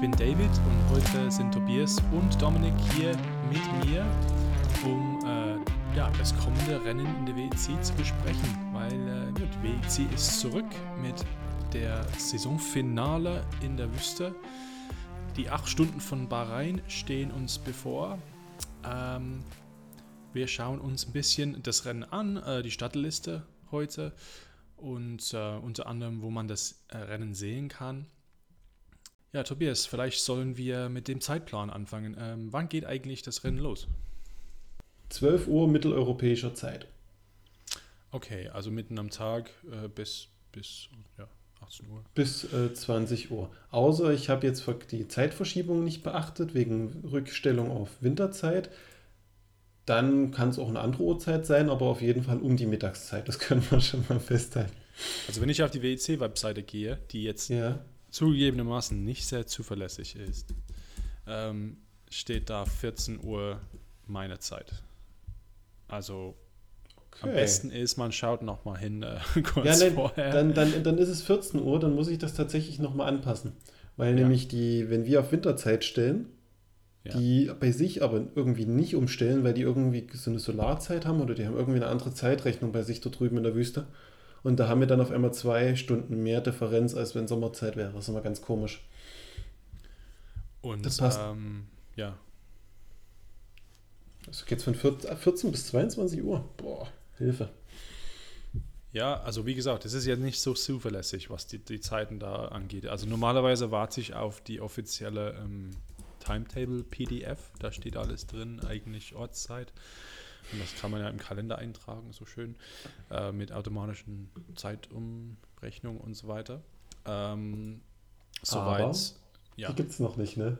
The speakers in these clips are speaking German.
Ich bin David und heute sind Tobias und Dominik hier mit mir, um äh, ja, das kommende Rennen in der WEC zu besprechen, weil äh, die WEC ist zurück mit der Saisonfinale in der Wüste. Die acht Stunden von Bahrain stehen uns bevor. Ähm, wir schauen uns ein bisschen das Rennen an, äh, die Startliste heute und äh, unter anderem, wo man das äh, Rennen sehen kann. Ja, Tobias, vielleicht sollen wir mit dem Zeitplan anfangen. Ähm, wann geht eigentlich das Rennen los? 12 Uhr mitteleuropäischer Zeit. Okay, also mitten am Tag äh, bis, bis ja, 18 Uhr. Bis 20 äh, Uhr. Außer ich habe jetzt die Zeitverschiebung nicht beachtet, wegen Rückstellung auf Winterzeit. Dann kann es auch eine andere Uhrzeit sein, aber auf jeden Fall um die Mittagszeit. Das können wir schon mal festhalten. Also wenn ich auf die WEC-Webseite gehe, die jetzt ja. Zugegebenermaßen nicht sehr zuverlässig ist, ähm, steht da 14 Uhr meine Zeit. Also okay. am besten ist, man schaut nochmal hin äh, kurz ja, nein, vorher. Dann, dann, dann ist es 14 Uhr, dann muss ich das tatsächlich nochmal anpassen. Weil ja. nämlich die, wenn wir auf Winterzeit stellen, ja. die bei sich aber irgendwie nicht umstellen, weil die irgendwie so eine Solarzeit haben oder die haben irgendwie eine andere Zeitrechnung bei sich da drüben in der Wüste. Und da haben wir dann auf einmal zwei Stunden mehr Differenz, als wenn Sommerzeit wäre. Das ist immer ganz komisch. Und das passt. Ähm, ja. Also geht es von 14 bis 22 Uhr. Boah, Hilfe. Ja, also wie gesagt, es ist ja nicht so zuverlässig, was die, die Zeiten da angeht. Also normalerweise warte ich auf die offizielle ähm, Timetable PDF. Da steht alles drin, eigentlich Ortszeit. Und das kann man ja im Kalender eintragen, so schön, äh, mit automatischen Zeitumrechnungen und so weiter. Ähm, soweit ja. Die gibt es noch nicht, ne?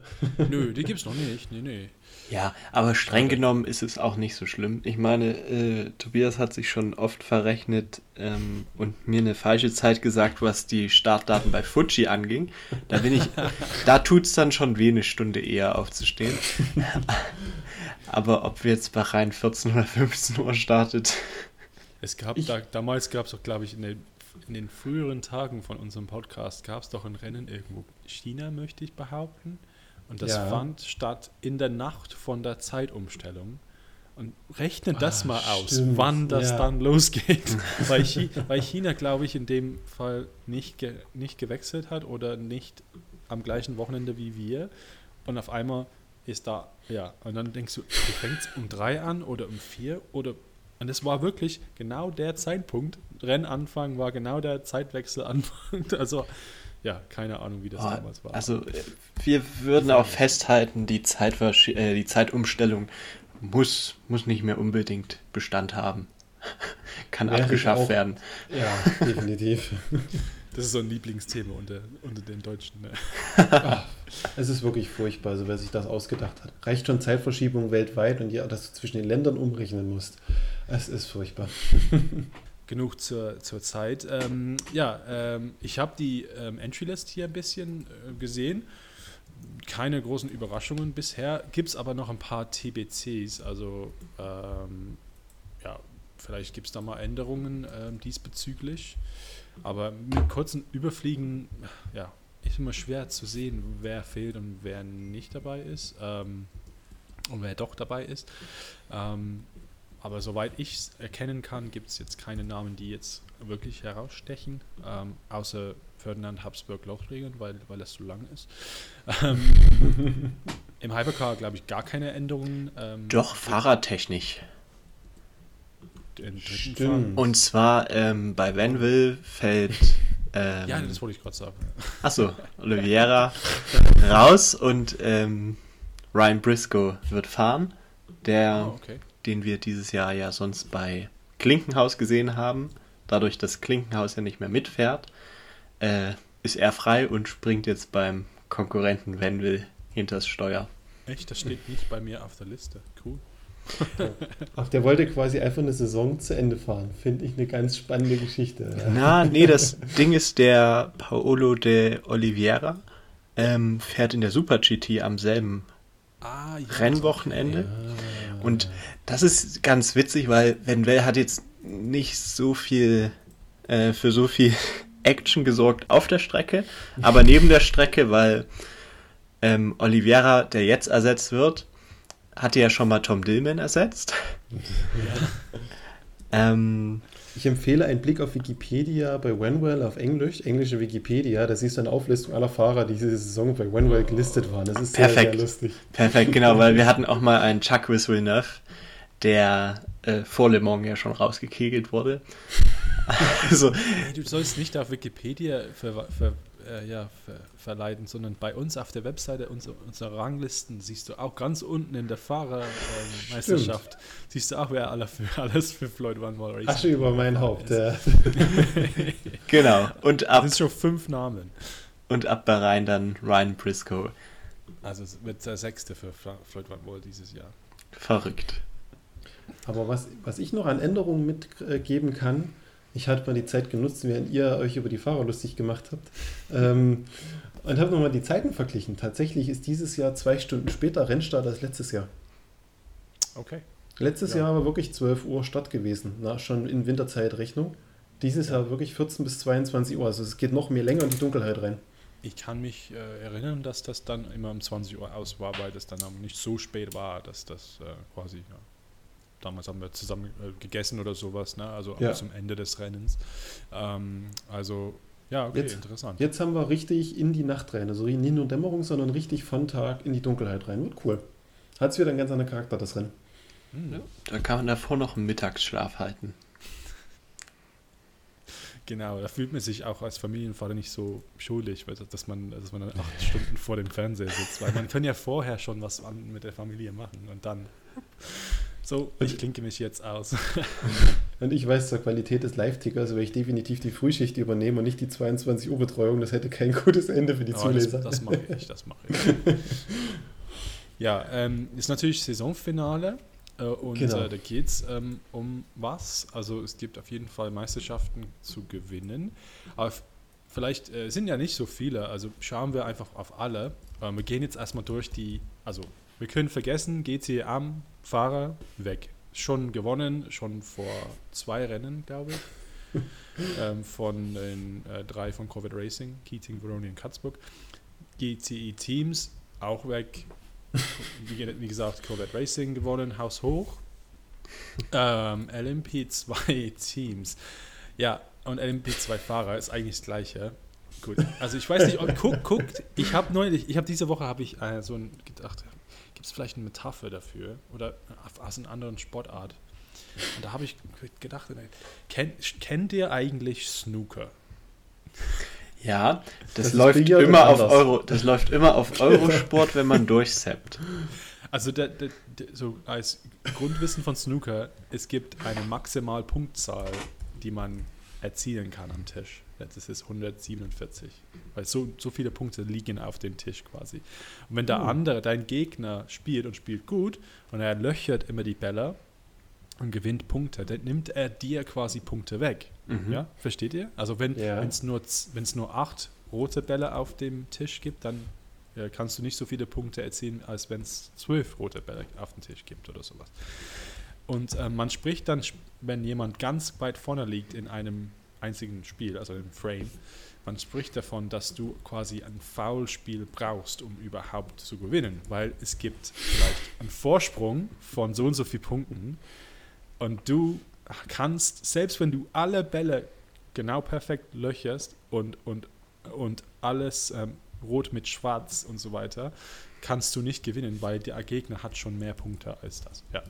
Nö, die gibt es noch nicht. Nee, nee. Ja, aber streng genommen ist es auch nicht so schlimm. Ich meine, äh, Tobias hat sich schon oft verrechnet ähm, und mir eine falsche Zeit gesagt, was die Startdaten bei Fuji anging. Da bin ich, da tut es dann schon weh, eine Stunde eher aufzustehen. aber ob wir jetzt bei rein 14 oder 15 Uhr startet. Es gab da, damals gab es doch, glaube ich, in den in den früheren Tagen von unserem Podcast gab es doch ein Rennen irgendwo China, möchte ich behaupten. Und das ja. fand statt in der Nacht von der Zeitumstellung. Und rechne das ah, mal aus, stimmt. wann das ja. dann losgeht. weil, China, weil China, glaube ich, in dem Fall nicht, ge, nicht gewechselt hat oder nicht am gleichen Wochenende wie wir. Und auf einmal ist da, ja, und dann denkst du, du fängst um drei an oder um vier oder und es war wirklich genau der Zeitpunkt. Rennanfang war genau der Zeitwechselanfang. Also, ja, keine Ahnung, wie das oh, damals war. Also, wir würden auch festhalten, die, Zeitversch äh, die Zeitumstellung muss, muss nicht mehr unbedingt Bestand haben. Kann ja, abgeschafft werden. Ja, definitiv. Das ist so ein Lieblingsthema unter, unter den Deutschen. Ne? Es ist wirklich furchtbar, also wer sich das ausgedacht hat. Reicht schon Zeitverschiebung weltweit und ja, dass du zwischen den Ländern umrechnen musst. Es ist furchtbar. Genug zur, zur Zeit. Ähm, ja, ähm, ich habe die ähm, Entry-List hier ein bisschen äh, gesehen. Keine großen Überraschungen bisher. Gibt es aber noch ein paar TBCs. Also, ähm, ja, vielleicht gibt es da mal Änderungen ähm, diesbezüglich. Aber mit kurzen Überfliegen, ja, ist immer schwer zu sehen, wer fehlt und wer nicht dabei ist. Ähm, und wer doch dabei ist. Ähm, aber soweit ich es erkennen kann, gibt es jetzt keine Namen, die jetzt wirklich herausstechen, ähm, außer Ferdinand Habsburg Lochringen, weil, weil das zu lang ist. Ähm, Im Hypercar glaube ich gar keine Änderungen. Fahrradtechnisch. Und zwar ähm, bei Vanville fällt. Ähm, ja, das wollte ich gerade sagen. Achso, Oliveira raus und ähm, Ryan Briscoe wird fahren, der, oh, okay. den wir dieses Jahr ja sonst bei Klinkenhaus gesehen haben. Dadurch, dass Klinkenhaus ja nicht mehr mitfährt, äh, ist er frei und springt jetzt beim Konkurrenten Vanville hinters Steuer. Echt? Das steht nicht bei mir auf der Liste. Cool. Ach, der wollte quasi einfach eine Saison zu Ende fahren. Finde ich eine ganz spannende Geschichte. Na, nee, das Ding ist, der Paolo de Oliveira ähm, fährt in der Super GT am selben ah, ja, Rennwochenende. Ja. Und das ist ganz witzig, weil Venwell hat jetzt nicht so viel äh, für so viel Action gesorgt auf der Strecke, aber neben der Strecke, weil ähm, Oliveira, der jetzt ersetzt wird, hatte ja schon mal Tom Dillman ersetzt. Ja. ähm, ich empfehle einen Blick auf Wikipedia bei Wenwell auf Englisch, englische Wikipedia. Da siehst du eine Auflistung aller Fahrer, die diese Saison bei Wenwell gelistet waren. Das ist Perfekt. sehr, sehr lustig. Perfekt, genau, weil wir hatten auch mal einen Chuck Villeneuve, der äh, vor Le Mans ja schon rausgekegelt wurde. also, du sollst nicht auf Wikipedia ver, ver, äh, ja, ver, verleiten, sondern bei uns auf der Webseite unserer unsere Ranglisten siehst du auch ganz unten in der Fahrermeisterschaft, ähm, siehst du auch, wer alle für, alles für Floyd Van Wall Asche über mein Haupt, ja. genau. Und ab, das sind schon fünf Namen. Und ab Bahrain dann Ryan Briscoe. Also es wird der sechste für Floyd Van Wall dieses Jahr. Verrückt. Aber was, was ich noch an Änderungen mitgeben kann, ich hatte mal die Zeit genutzt, während ihr euch über die Fahrer lustig gemacht habt. Ähm, und habe nochmal die Zeiten verglichen. Tatsächlich ist dieses Jahr zwei Stunden später Rennstart als letztes Jahr. Okay. Letztes ja. Jahr war wirklich 12 Uhr Start gewesen, na, schon in Winterzeitrechnung. Dieses ja. Jahr wirklich 14 bis 22 Uhr. Also es geht noch mehr länger in die Dunkelheit rein. Ich kann mich äh, erinnern, dass das dann immer um 20 Uhr aus war, weil das dann aber nicht so spät war, dass das äh, quasi ja, damals haben wir zusammen äh, gegessen oder sowas, ne? also ja. zum Ende des Rennens. Ähm, also ja, okay, jetzt, interessant. Jetzt haben wir richtig in die Nacht rein, also nicht nur Dämmerung, sondern richtig von Tag in die Dunkelheit rein. Wird cool. Hat es wieder einen ganz anderen Charakter, das Rennen. Mhm. Da kann man davor noch einen Mittagsschlaf halten. Genau, da fühlt man sich auch als Familienvater nicht so schuldig, dass man, dass man dann acht Stunden vor dem Fernseher sitzt, weil man kann ja vorher schon was mit der Familie machen und dann so, ich klinke mich jetzt aus. und ich weiß zur Qualität des Live-Tickers, weil ich definitiv die Frühschicht übernehme und nicht die 22 Uhr Betreuung. Das hätte kein gutes Ende für die oh, Zuleser. Das, das mache ich, das mache ich. ja, ähm, ist natürlich Saisonfinale. Äh, und genau. äh, da geht es ähm, um was? Also es gibt auf jeden Fall Meisterschaften zu gewinnen. Aber vielleicht äh, sind ja nicht so viele, also schauen wir einfach auf alle. Ähm, wir gehen jetzt erstmal durch die, also wir können vergessen, GC am Fahrer weg. Schon gewonnen, schon vor zwei Rennen, glaube ich. ähm, von den äh, drei von Corvette Racing, Keating, Veroni und Katzburg. GCE Teams auch weg. wie, wie, gesagt, Corvette Racing gewonnen, Haus hoch. Ähm, LMP2 Teams. Ja, und LMP2 Fahrer ist eigentlich das gleiche. Gut, also ich weiß nicht, ob, guckt, guckt, ich habe neulich, ich habe diese Woche habe ich äh, so ein gedacht, Gibt es vielleicht eine Metapher dafür oder aus einer anderen Sportart? Und da habe ich gedacht, kennt, kennt ihr eigentlich Snooker? Ja, das, das läuft immer auf Euro, das läuft immer auf Eurosport, wenn man durchseppt. Also der, der, der, so als Grundwissen von Snooker, es gibt eine Maximalpunktzahl, die man erzielen kann am Tisch. Das ist 147. Weil so, so viele Punkte liegen auf dem Tisch quasi. Und wenn der uh. andere, dein Gegner, spielt und spielt gut und er löchert immer die Bälle und gewinnt Punkte, dann nimmt er dir quasi Punkte weg. Mhm. Ja, versteht ihr? Also wenn ja. es nur, nur acht rote Bälle auf dem Tisch gibt, dann äh, kannst du nicht so viele Punkte erzielen, als wenn es zwölf rote Bälle auf dem Tisch gibt oder sowas. Und äh, man spricht dann, wenn jemand ganz weit vorne liegt in einem einzigen Spiel, also im Frame, man spricht davon, dass du quasi ein Foulspiel brauchst, um überhaupt zu gewinnen, weil es gibt vielleicht einen Vorsprung von so und so vielen Punkten und du kannst, selbst wenn du alle Bälle genau perfekt löcherst und, und, und alles ähm, rot mit schwarz und so weiter, kannst du nicht gewinnen, weil der Gegner hat schon mehr Punkte als das. Ja.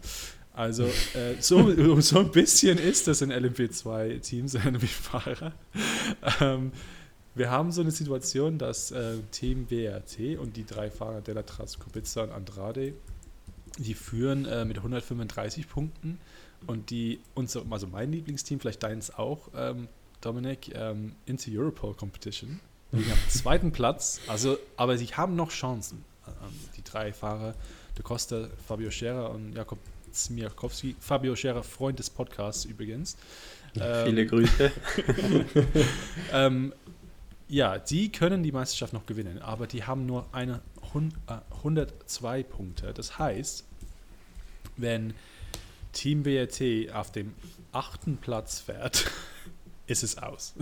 Also äh, so, so ein bisschen ist das in LMP2-Teams, LMP-Fahrer. Ähm, wir haben so eine Situation, dass äh, Team WRT und die drei Fahrer Delatras, Kubica und Andrade, die führen äh, mit 135 Punkten und die, unser, also mein Lieblingsteam, vielleicht deins auch, ähm, Dominik, ähm, Into Europol Competition, liegen am zweiten Platz, also, aber sie haben noch Chancen. Ähm, die drei Fahrer, De Costa, Fabio Scherer und Jakob Zmiakowski, Fabio Scherer, Freund des Podcasts übrigens. Ähm, Viele Grüße. ähm, ja, die können die Meisterschaft noch gewinnen, aber die haben nur eine 102 äh, Punkte. Das heißt, wenn Team WRT auf dem achten Platz fährt, ist es aus.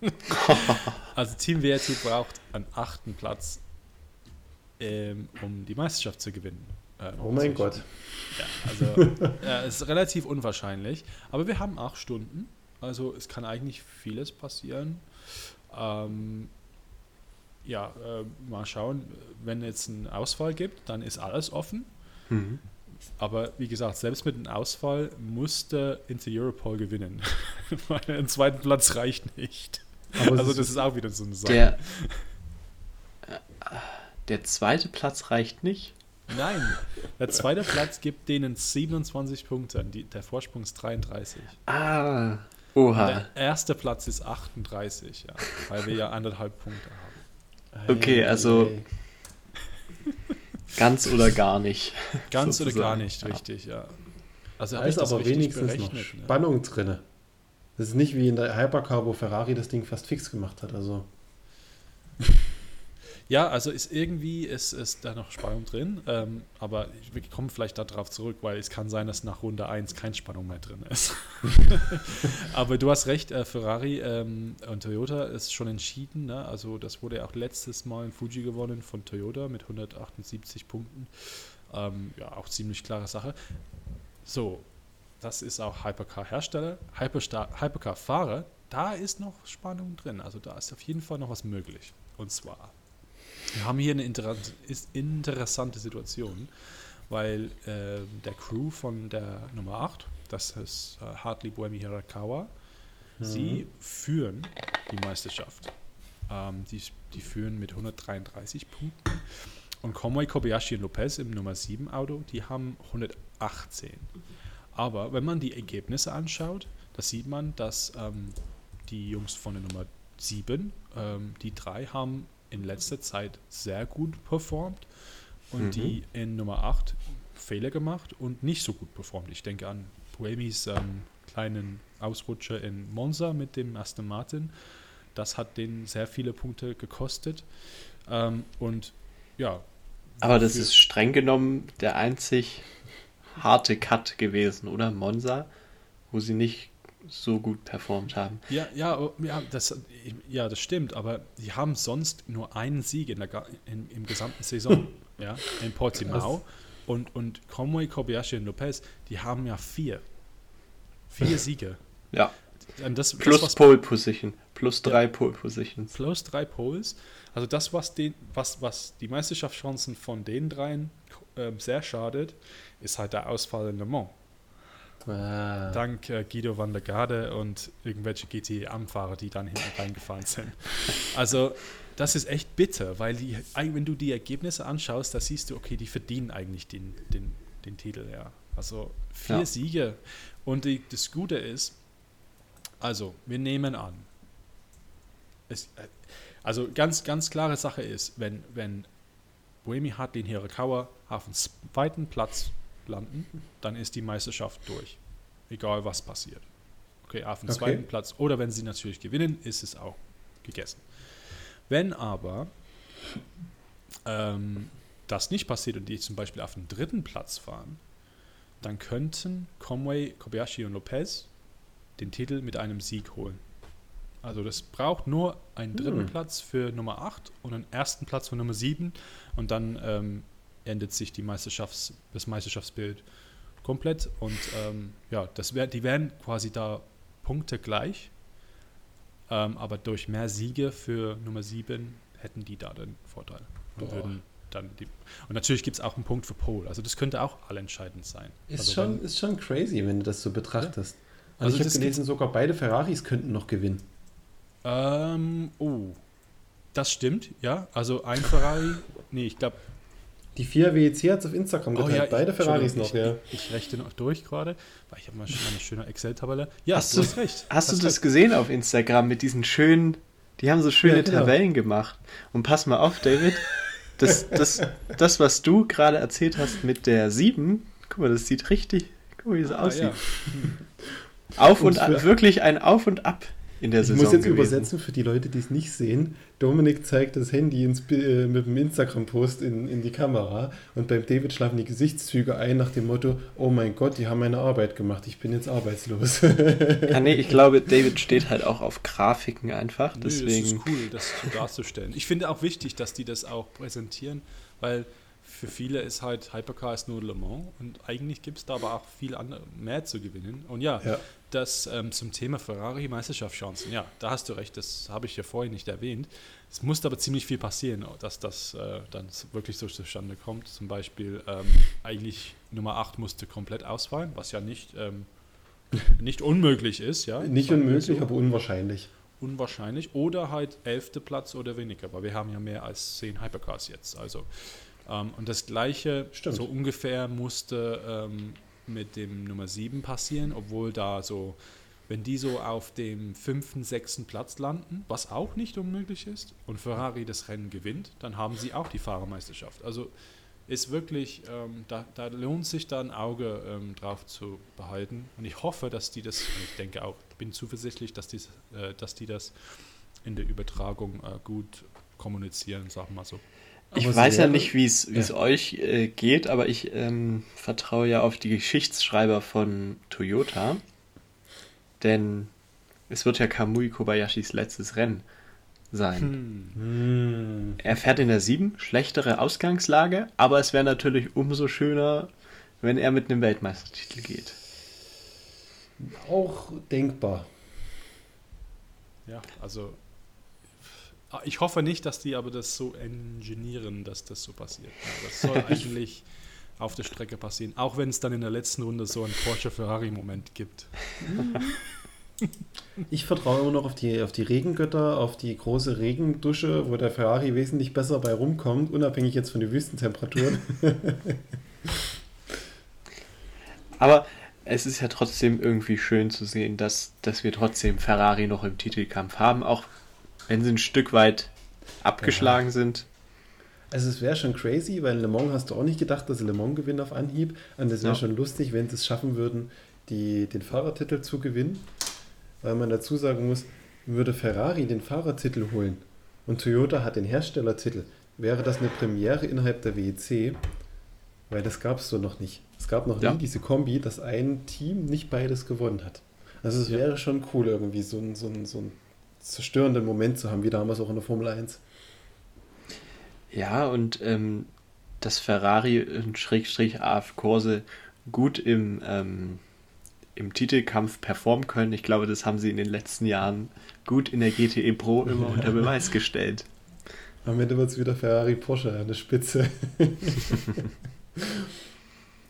also Team WRT braucht einen achten Platz, ähm, um die Meisterschaft zu gewinnen. Äh, oh mein Gott. Ja, also ja, es ist relativ unwahrscheinlich. Aber wir haben acht Stunden. Also es kann eigentlich vieles passieren. Ähm, ja, äh, mal schauen. Wenn es einen Ausfall gibt, dann ist alles offen. Mhm. Aber wie gesagt, selbst mit einem Ausfall musste Inter Europol gewinnen. Weil ein zweiten Platz reicht nicht. Aber also das ist auch wieder so eine Sache. Der, der zweite Platz reicht nicht? Nein, der zweite Platz gibt denen 27 Punkte. Die, der Vorsprung ist 33. Ah, oha. der erste Platz ist 38, ja, weil wir ja anderthalb Punkte haben. Okay, also ganz oder gar nicht. Ganz sozusagen. oder gar nicht, richtig, ja. Also da ist aber wenigstens noch ne? Spannung ne? drin. Das ist nicht wie in der Hypercar, wo Ferrari das Ding fast fix gemacht hat. Also. Ja, also ist irgendwie ist, ist da noch Spannung drin, ähm, aber wir kommen vielleicht darauf zurück, weil es kann sein, dass nach Runde 1 keine Spannung mehr drin ist. aber du hast recht, äh, Ferrari ähm, und Toyota ist schon entschieden. Ne? Also das wurde auch letztes Mal in Fuji gewonnen von Toyota mit 178 Punkten. Ähm, ja, auch ziemlich klare Sache. So, das ist auch Hypercar-Hersteller. Hypercar-Fahrer, da ist noch Spannung drin. Also da ist auf jeden Fall noch was möglich. Und zwar wir haben hier eine interessante Situation, weil äh, der Crew von der Nummer 8, das ist äh, Hartley Buemi Hirakawa, mhm. sie führen die Meisterschaft. Ähm, die, die führen mit 133 Punkten. Und Conway, Kobayashi und Lopez im Nummer 7 Auto, die haben 118. Aber wenn man die Ergebnisse anschaut, da sieht man, dass ähm, die Jungs von der Nummer 7, ähm, die drei haben in letzter Zeit sehr gut performt und mhm. die in Nummer 8 Fehler gemacht und nicht so gut performt. Ich denke an Buemis ähm, kleinen Ausrutscher in Monza mit dem Aston Martin. Das hat den sehr viele Punkte gekostet. Ähm, und ja. Aber das ist streng genommen der einzig harte Cut gewesen, oder? Monza, wo sie nicht so gut performt haben. Ja, ja, oh, ja, das, ja, das stimmt, aber die haben sonst nur einen Sieg in der, in, im gesamten Saison, ja, in Portimao. Und, und Conway, Kobayashi und Lopez, die haben ja vier. Vier Siege. Ja. Das, plus das, Pole Position. Plus drei ja, Pole Positions. Plus drei Poles. Also das, was, den, was, was die Meisterschaftschancen von den dreien äh, sehr schadet, ist halt der Ausfall in Le Mans. Ah. Dank äh, Guido van der Garde und irgendwelche GT-Am-Fahrer, die dann hinten reingefahren sind. Also, das ist echt bitter, weil die, wenn du die Ergebnisse anschaust, da siehst du, okay, die verdienen eigentlich den, den, den Titel, ja. Also vier ja. Siege. Und die, das Gute ist, also, wir nehmen an, es, äh, also ganz, ganz klare Sache ist, wenn, wenn Boemi Hartley und Hirakawa auf dem zweiten Platz landen, dann ist die Meisterschaft durch. Egal was passiert. Okay, auf dem okay. zweiten Platz. Oder wenn sie natürlich gewinnen, ist es auch gegessen. Wenn aber ähm, das nicht passiert und die zum Beispiel auf den dritten Platz fahren, dann könnten Conway, Kobayashi und Lopez den Titel mit einem Sieg holen. Also das braucht nur einen dritten hm. Platz für Nummer 8 und einen ersten Platz für Nummer 7 und dann ähm, endet sich die Meisterschafts-, das Meisterschaftsbild komplett. Und ähm, ja, das wär, die wären quasi da Punkte gleich. Ähm, aber durch mehr Siege für Nummer 7 hätten die da den Vorteil. Und, würden dann die, und natürlich gibt es auch einen Punkt für Pole. Also das könnte auch allentscheidend sein. Ist, also schon, ist schon crazy, wenn du das so betrachtest. Ja. Also, also ich habe gelesen, sogar beide Ferraris könnten noch gewinnen. Ähm, oh, das stimmt, ja. Also ein Ferrari, nee, ich glaube die vier WEC hat es auf Instagram geteilt. Oh, ja, Beide Ferraris noch, ich, ja. Ich, ich rechne noch durch gerade, weil ich habe mal eine schöne Excel-Tabelle. Ja, hast du, hast recht. Hast, hast du das gesehen auf Instagram mit diesen schönen, die haben so schöne ja, genau. Tabellen gemacht. Und pass mal auf, David, das, das, das was du gerade erzählt hast mit der 7, guck mal, das sieht richtig, guck mal, wie das ah, aussieht. Ja. Auf und, und ab, wirklich ein Auf und Ab in der Saison. Ich muss jetzt gewesen. übersetzen für die Leute, die es nicht sehen. Dominik zeigt das Handy ins, äh, mit dem Instagram-Post in, in die Kamera und beim David schlafen die Gesichtszüge ein nach dem Motto: Oh mein Gott, die haben meine Arbeit gemacht, ich bin jetzt arbeitslos. ja, nee, ich glaube, David steht halt auch auf Grafiken einfach. Deswegen. Nee, das ist cool, das so darzustellen. Ich finde auch wichtig, dass die das auch präsentieren, weil für viele ist halt Hypercar ist nur Le Mans und eigentlich gibt es da aber auch viel mehr zu gewinnen. Und ja, ja. das ähm, zum Thema Ferrari Meisterschaftschancen, ja, da hast du recht, das habe ich ja vorhin nicht erwähnt. Es musste aber ziemlich viel passieren, dass das äh, dann wirklich so zustande kommt. Zum Beispiel ähm, eigentlich Nummer 8 musste komplett ausfallen, was ja nicht, ähm, nicht unmöglich ist. Ja, nicht unmöglich, aber unwahrscheinlich. Unwahrscheinlich. Oder halt elfte Platz oder weniger, weil wir haben ja mehr als zehn Hypercars jetzt. Also ähm, und das gleiche, Stimmt. so ungefähr, musste ähm, mit dem Nummer 7 passieren, obwohl da so, wenn die so auf dem fünften, sechsten Platz landen, was auch nicht unmöglich ist, und Ferrari das Rennen gewinnt, dann haben sie auch die Fahrermeisterschaft. Also ist wirklich, ähm, da, da, lohnt sich da ein Auge ähm, drauf zu behalten. Und ich hoffe, dass die das, ich denke auch, bin zuversichtlich, dass die, äh, dass die das in der Übertragung äh, gut kommunizieren, sagen wir mal so. Ich weiß ja nicht, wie es ja. euch äh, geht, aber ich ähm, vertraue ja auf die Geschichtsschreiber von Toyota. Denn es wird ja Kamui Kobayashis letztes Rennen sein. Hm. Er fährt in der 7, schlechtere Ausgangslage, aber es wäre natürlich umso schöner, wenn er mit einem Weltmeistertitel geht. Auch denkbar. Ja, also ich hoffe nicht, dass die aber das so engineieren, dass das so passiert. das soll eigentlich auf der Strecke passieren, auch wenn es dann in der letzten Runde so einen Porsche-Ferrari-Moment gibt. Ich vertraue immer noch auf die, auf die Regengötter, auf die große Regendusche, wo der Ferrari wesentlich besser bei rumkommt, unabhängig jetzt von den Wüstentemperaturen. Aber es ist ja trotzdem irgendwie schön zu sehen, dass, dass wir trotzdem Ferrari noch im Titelkampf haben, auch wenn sie ein Stück weit abgeschlagen ja. sind. Also es wäre schon crazy, weil Le Mans hast du auch nicht gedacht, dass Le Mans gewinnen auf Anhieb. Und es wäre ja. schon lustig, wenn sie es schaffen würden, die, den Fahrertitel zu gewinnen. Weil man dazu sagen muss, würde Ferrari den Fahrertitel holen und Toyota hat den Herstellertitel, wäre das eine Premiere innerhalb der WEC, weil das gab es so noch nicht. Es gab noch ja. nie diese Kombi, dass ein Team nicht beides gewonnen hat. Also es wäre schon cool, irgendwie so ein, so ein, so ein zerstörenden Moment zu haben, wie damals auch in der Formel 1. Ja, und ähm, dass Ferrari und Schrägstrich AF Kurse gut im, ähm, im Titelkampf performen können, ich glaube, das haben sie in den letzten Jahren gut in der GTE Pro immer unter Beweis gestellt. Am Ende wird es wieder Ferrari Porsche an der Spitze.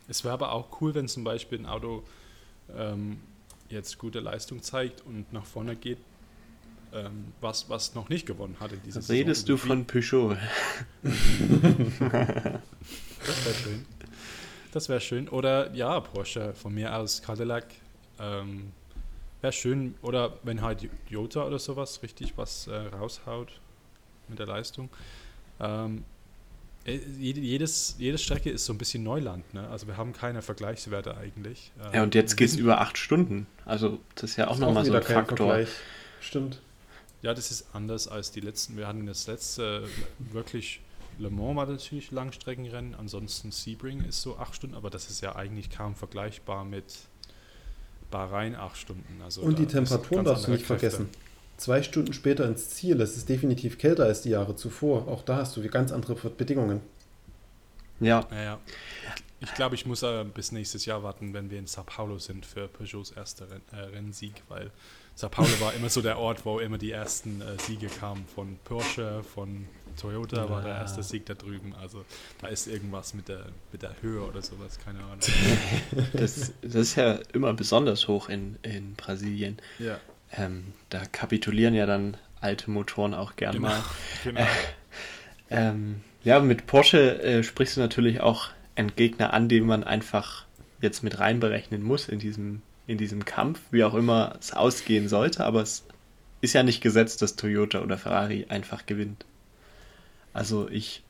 es wäre aber auch cool, wenn zum Beispiel ein Auto ähm, jetzt gute Leistung zeigt und nach vorne geht, ähm, was, was noch nicht gewonnen hat in dieser Saison. Redest du von Peugeot? das wäre schön. Das wäre schön. Oder ja, Porsche von mir aus, Cadillac. Ähm, wäre schön. Oder wenn halt Jota oder sowas richtig was äh, raushaut mit der Leistung. Ähm, äh, jedes, jede Strecke ist so ein bisschen Neuland, ne? Also wir haben keine Vergleichswerte eigentlich. Ja, und jetzt geht es über acht Stunden. Also das ist ja auch nochmal so ein Faktor. Vergleich. Stimmt. Ja, das ist anders als die letzten. Wir hatten das letzte wirklich, Le Mans war natürlich Langstreckenrennen, ansonsten Sebring ist so acht Stunden, aber das ist ja eigentlich kaum vergleichbar mit Bahrain acht Stunden. Also Und die Temperaturen darfst du nicht Kräfte. vergessen. Zwei Stunden später ins Ziel, das ist definitiv kälter als die Jahre zuvor. Auch da hast du ganz andere Bedingungen. Ja. ja, ja. Ich glaube, ich muss äh, bis nächstes Jahr warten, wenn wir in Sao Paulo sind für Peugeots erster Renn, äh, Rennsieg, weil Sao Paulo war immer so der Ort, wo immer die ersten äh, Siege kamen. Von Porsche, von Toyota ja. war der erste Sieg da drüben. Also da ist irgendwas mit der, mit der Höhe oder sowas, keine Ahnung. das, das ist ja immer besonders hoch in, in Brasilien. Ja. Ähm, da kapitulieren ja dann alte Motoren auch gern genau. mal. Genau. Äh, ähm, ja, mit Porsche äh, sprichst du natürlich auch einen Gegner an, den man einfach jetzt mit reinberechnen muss in diesem in diesem Kampf, wie auch immer es ausgehen sollte, aber es ist ja nicht gesetzt, dass Toyota oder Ferrari einfach gewinnt. Also ich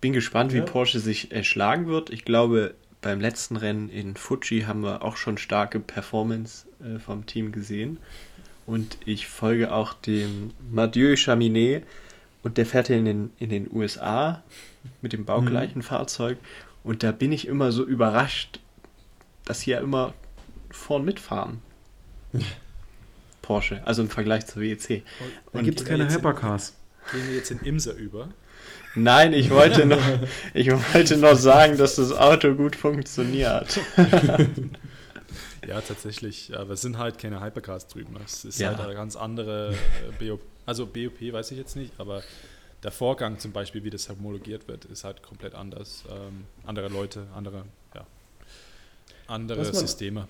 bin gespannt, ja. wie Porsche sich erschlagen wird. Ich glaube, beim letzten Rennen in Fuji haben wir auch schon starke Performance äh, vom Team gesehen. und ich folge auch dem Mathieu Chaminet und der fährt in den, in den USA mit dem baugleichen mhm. Fahrzeug und da bin ich immer so überrascht, dass sie ja immer vorn mitfahren. Porsche, also im Vergleich zur WEC. Und da gibt es keine Hypercars. Gehen wir jetzt in Imser über? Nein, ich wollte noch, ich wollte noch sagen, dass das Auto gut funktioniert. ja, tatsächlich. Aber es sind halt keine Hypercars drüben. Es ist ja. halt eine ganz andere äh, BOP. Also BOP weiß ich jetzt nicht, aber der Vorgang zum Beispiel, wie das homologiert wird, ist halt komplett anders. Ähm, andere Leute, andere, ja, andere was man, Systeme.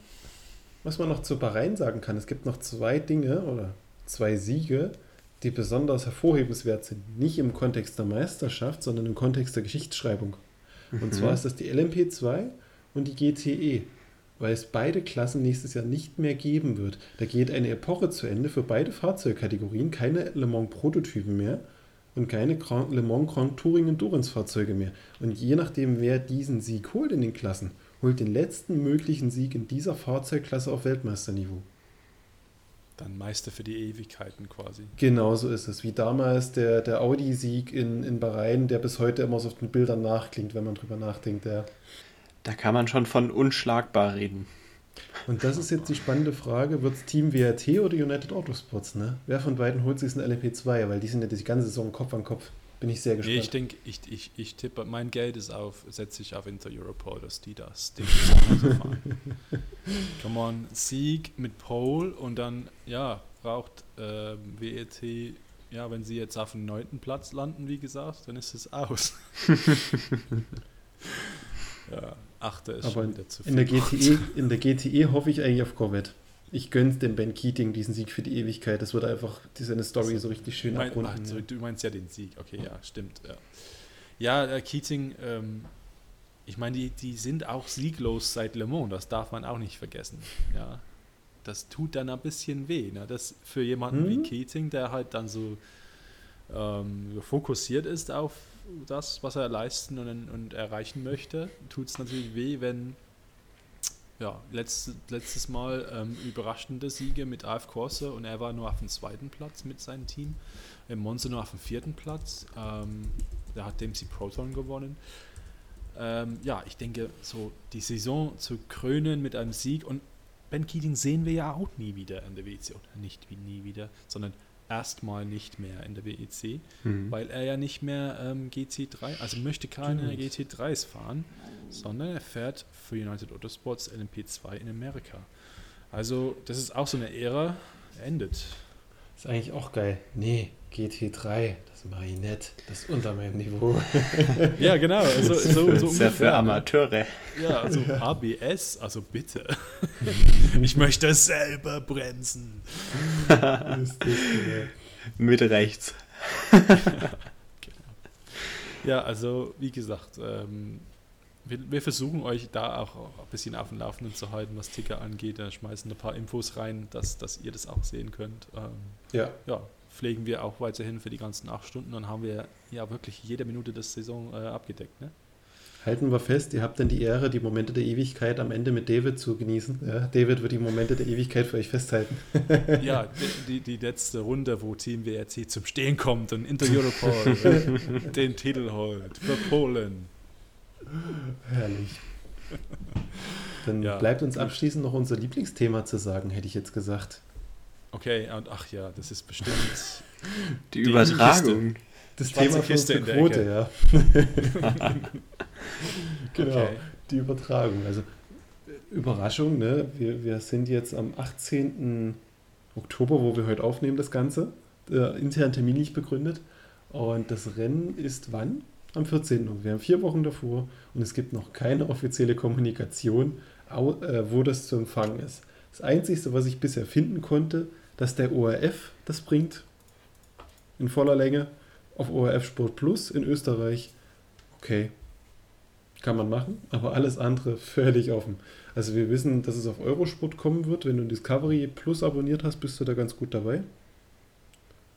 Was man noch zu Bahrain sagen kann, es gibt noch zwei Dinge oder zwei Siege, die besonders hervorhebenswert sind. Nicht im Kontext der Meisterschaft, sondern im Kontext der Geschichtsschreibung. Und mhm. zwar ist das die LMP2 und die GTE, weil es beide Klassen nächstes Jahr nicht mehr geben wird. Da geht eine Epoche zu Ende für beide Fahrzeugkategorien, keine Le Mans Prototypen mehr und keine Le Mans Grand Touring Endurance Fahrzeuge mehr. Und je nachdem, wer diesen Sieg holt in den Klassen, holt den letzten möglichen Sieg in dieser Fahrzeugklasse auf Weltmeisterniveau. Dann Meister für die Ewigkeiten quasi. Genau so ist es. Wie damals der, der Audi-Sieg in, in Bahrain, der bis heute immer so auf den Bildern nachklingt, wenn man drüber nachdenkt. Der. Da kann man schon von unschlagbar reden. Und das ist jetzt die spannende Frage: Wird es Team WRT oder United Autosports? Ne? Wer von beiden holt sich ein LMP2? Weil die sind ja die ganze Saison Kopf an Kopf. Bin ich sehr gespannt. Nee, ich denke, ich, ich, ich tippe, mein Geld ist auf, setze ich auf Inter Europol, dass die das Ding. Come on, Sieg mit Pole und dann, ja, braucht äh, WET, ja, wenn sie jetzt auf dem neunten Platz landen, wie gesagt, dann ist es aus. ja, achte ist Aber schon wieder zu viel. In der, GTE, in der GTE hoffe ich eigentlich auf Corvette ich gönn's dem Ben Keating diesen Sieg für die Ewigkeit. Das würde einfach seine Story so richtig schön mein, abrunden. Ach, du meinst ja den Sieg, okay, ja, stimmt. Ja, ja äh, Keating, ähm, ich meine, die, die sind auch sieglos seit Le Mans, das darf man auch nicht vergessen. Ja, das tut dann ein bisschen weh. Ne? Das für jemanden hm? wie Keating, der halt dann so ähm, fokussiert ist auf das, was er leisten und, und erreichen möchte, tut es natürlich weh, wenn ja, letzt, letztes Mal ähm, überraschende Siege mit AF Corse und er war nur auf dem zweiten Platz mit seinem Team. Im Monza nur auf dem vierten Platz. Ähm, da hat Dempsey Proton gewonnen. Ähm, ja, ich denke, so die Saison zu krönen mit einem Sieg und Ben Keating sehen wir ja auch nie wieder in der WEC. Oder nicht wie nie wieder, sondern erstmal nicht mehr in der WEC, mhm. weil er ja nicht mehr ähm, GT3, also möchte keine GT3s fahren sondern er fährt für United Autosports LMP2 in Amerika. Also, das ist auch so eine Ära, endet. Ist eigentlich auch geil. Nee, GT3, das mache ich nicht. Das ist unter meinem Niveau. ja, genau. Also, so, so das ist ja für Amateure. Ja, also ABS, also bitte. ich möchte selber bremsen. Mit rechts. ja, also wie gesagt, ähm, wir, wir, versuchen euch da auch ein bisschen auf dem Laufenden zu halten, was Ticker angeht. Da schmeißen ein paar Infos rein, dass, dass ihr das auch sehen könnt. Ähm, ja. ja. Pflegen wir auch weiterhin für die ganzen acht Stunden und haben wir ja wirklich jede Minute der Saison äh, abgedeckt. Ne? Halten wir fest, ihr habt dann die Ehre, die Momente der Ewigkeit am Ende mit David zu genießen. Ja, David wird die Momente der Ewigkeit für euch festhalten. ja, die, die letzte Runde, wo Team WRC zum Stehen kommt und Inter Europol den Titel holt für Polen. Herrlich. Dann ja. bleibt uns abschließend noch unser Lieblingsthema zu sagen, hätte ich jetzt gesagt. Okay, und ach ja, das ist bestimmt die, die Übertragung. Das Thema für unsere Quote, ja. genau, okay. die Übertragung. Also Überraschung, ne? Wir, wir sind jetzt am 18. Oktober, wo wir heute aufnehmen, das Ganze. Äh, intern Termin nicht begründet. Und das Rennen ist wann? Am 14. Uhr. Wir haben vier Wochen davor und es gibt noch keine offizielle Kommunikation, äh, wo das zu empfangen ist. Das Einzige, was ich bisher finden konnte, dass der ORF das bringt, in voller Länge, auf ORF Sport Plus in Österreich. Okay, kann man machen, aber alles andere völlig offen. Also wir wissen, dass es auf Eurosport kommen wird. Wenn du Discovery Plus abonniert hast, bist du da ganz gut dabei.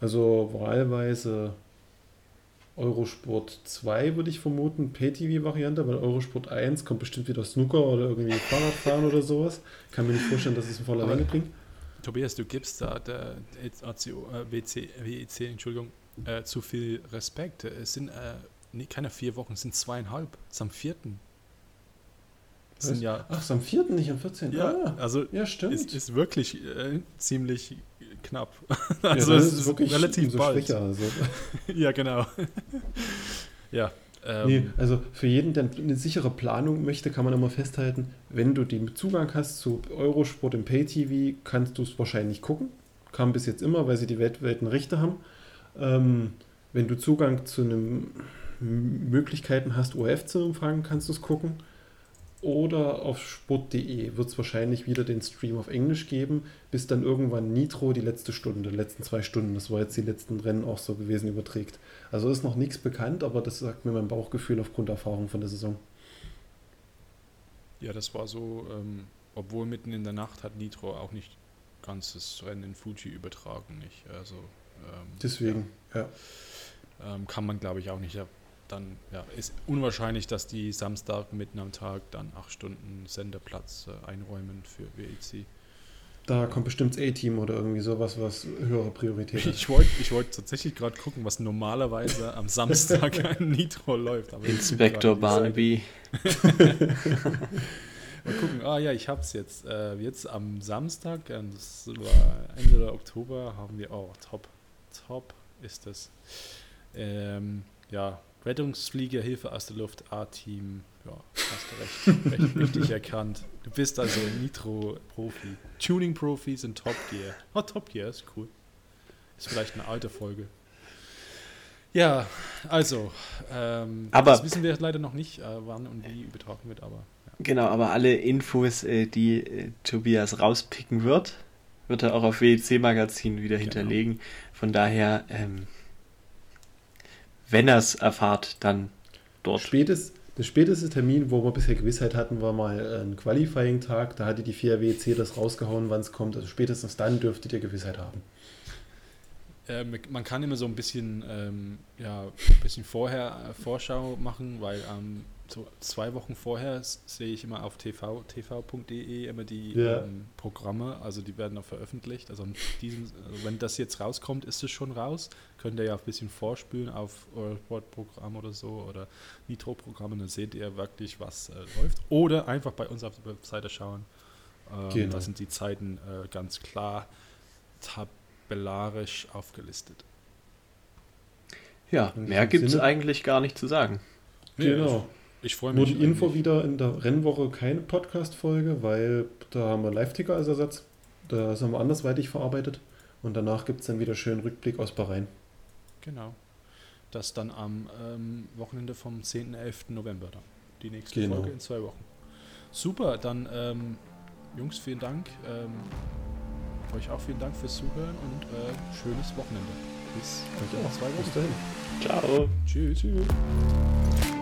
Also wahlweise Eurosport 2 würde ich vermuten, Pay-TV-Variante, weil Eurosport 1 kommt bestimmt wieder Snooker oder irgendwie Fahrradfahren oder sowas. Kann mir nicht vorstellen, dass es in voller Länge bringt. Tobias, du gibst da der ACO, äh, WC, WEC, Entschuldigung, äh, zu viel Respekt. Es sind äh, nee, keine vier Wochen, es sind zweieinhalb. Es ist am vierten. Sind ja, Ach, es ist am vierten, nicht am 14. Ja, ah, also ja, stimmt. Es ist wirklich äh, ziemlich knapp. also ja, es ist wirklich relativ so bald. Schwächer, also. ja, genau. ja. Ähm, nee, also für jeden, der eine sichere Planung möchte, kann man immer festhalten, wenn du den Zugang hast zu Eurosport im Pay-TV, kannst du es wahrscheinlich gucken. Kam bis jetzt immer, weil sie die weltweiten Rechte haben. Ähm, wenn du Zugang zu einem Möglichkeiten hast, ORF zu empfangen, kannst du es gucken oder auf sport.de wird es wahrscheinlich wieder den Stream auf Englisch geben, bis dann irgendwann Nitro die letzte Stunde, die letzten zwei Stunden, das war jetzt die letzten Rennen auch so gewesen, überträgt. Also ist noch nichts bekannt, aber das sagt mir mein Bauchgefühl aufgrund der Erfahrung von der Saison. Ja, das war so, ähm, obwohl mitten in der Nacht hat Nitro auch nicht ganzes Rennen in Fuji übertragen, nicht? Also ähm, deswegen, ja. ja. Ähm, kann man glaube ich auch nicht dann ja, ist unwahrscheinlich, dass die Samstag mitten am Tag dann acht Stunden Senderplatz äh, einräumen für WEC. Da kommt bestimmt das A-Team oder irgendwie sowas, was höhere Priorität hat. Ich wollte ich wollt tatsächlich gerade gucken, was normalerweise am Samstag ein Nitro läuft. Inspektor Barnaby. Mal gucken, ah ja, ich hab's jetzt. Äh, jetzt am Samstag, das war Ende Oktober, haben wir, oh, top, top ist das. Ähm, ja, Rettungsfliegerhilfe aus der Luft, A-Team. Ja, hast du recht. recht richtig erkannt. Du bist also Nitro-Profi. Tuning-Profis in Top Gear. Oh, Top Gear ist cool. Ist vielleicht eine alte Folge. Ja, also, ähm, aber, das wissen wir leider noch nicht, äh, wann und wie übertragen wird, aber. Ja. Genau, aber alle Infos, äh, die äh, Tobias rauspicken wird, wird er auch auf WEC-Magazin wieder genau. hinterlegen. Von daher, ähm, wenn er es erfahrt, dann dort. Spätest, der späteste Termin, wo wir bisher Gewissheit hatten, war mal ein Qualifying-Tag. Da hatte die FIA WEC das rausgehauen, wann es kommt. Also spätestens dann dürftet ihr Gewissheit haben. Äh, man kann immer so ein bisschen, ähm, ja, ein bisschen vorher äh, Vorschau machen, weil ähm, so zwei Wochen vorher sehe ich immer auf tv, tv.de immer die ja. ähm, Programme, also die werden auch veröffentlicht. Also, diesem, also, wenn das jetzt rauskommt, ist es schon raus. Könnt ihr ja ein bisschen vorspülen auf Eurosport-Programm oder so oder Nitro-Programme, dann seht ihr wirklich, was äh, läuft. Oder einfach bei uns auf der Webseite schauen. Ähm, genau. Da sind die Zeiten äh, ganz klar tabellarisch aufgelistet. Ja, mehr gibt es eigentlich gar nicht zu sagen. Genau. Ich freue mich. Nur die Info wieder in der Rennwoche keine Podcast-Folge, weil da haben wir Live-Ticker als Ersatz. Da haben wir andersweitig verarbeitet. Und danach gibt es dann wieder schön Rückblick aus Bahrain. Genau. Das dann am ähm, Wochenende vom 10. 11. November dann. Die nächste genau. Folge in zwei Wochen. Super, dann ähm, Jungs, vielen Dank. Ähm, euch auch vielen Dank fürs Zuhören und äh, schönes Wochenende. Bis, ja, zwei Wochen. Bis dahin. Ciao. Tschüss. Tschüss.